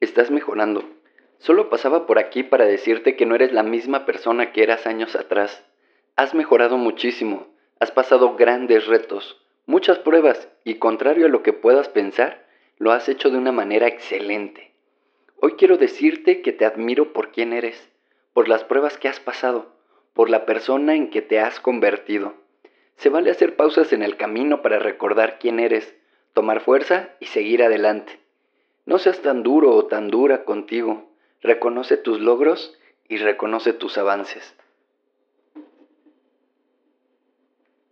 Estás mejorando. Solo pasaba por aquí para decirte que no eres la misma persona que eras años atrás. Has mejorado muchísimo. Has pasado grandes retos, muchas pruebas y contrario a lo que puedas pensar, lo has hecho de una manera excelente. Hoy quiero decirte que te admiro por quién eres, por las pruebas que has pasado, por la persona en que te has convertido. Se vale hacer pausas en el camino para recordar quién eres, tomar fuerza y seguir adelante. No seas tan duro o tan dura contigo. Reconoce tus logros y reconoce tus avances.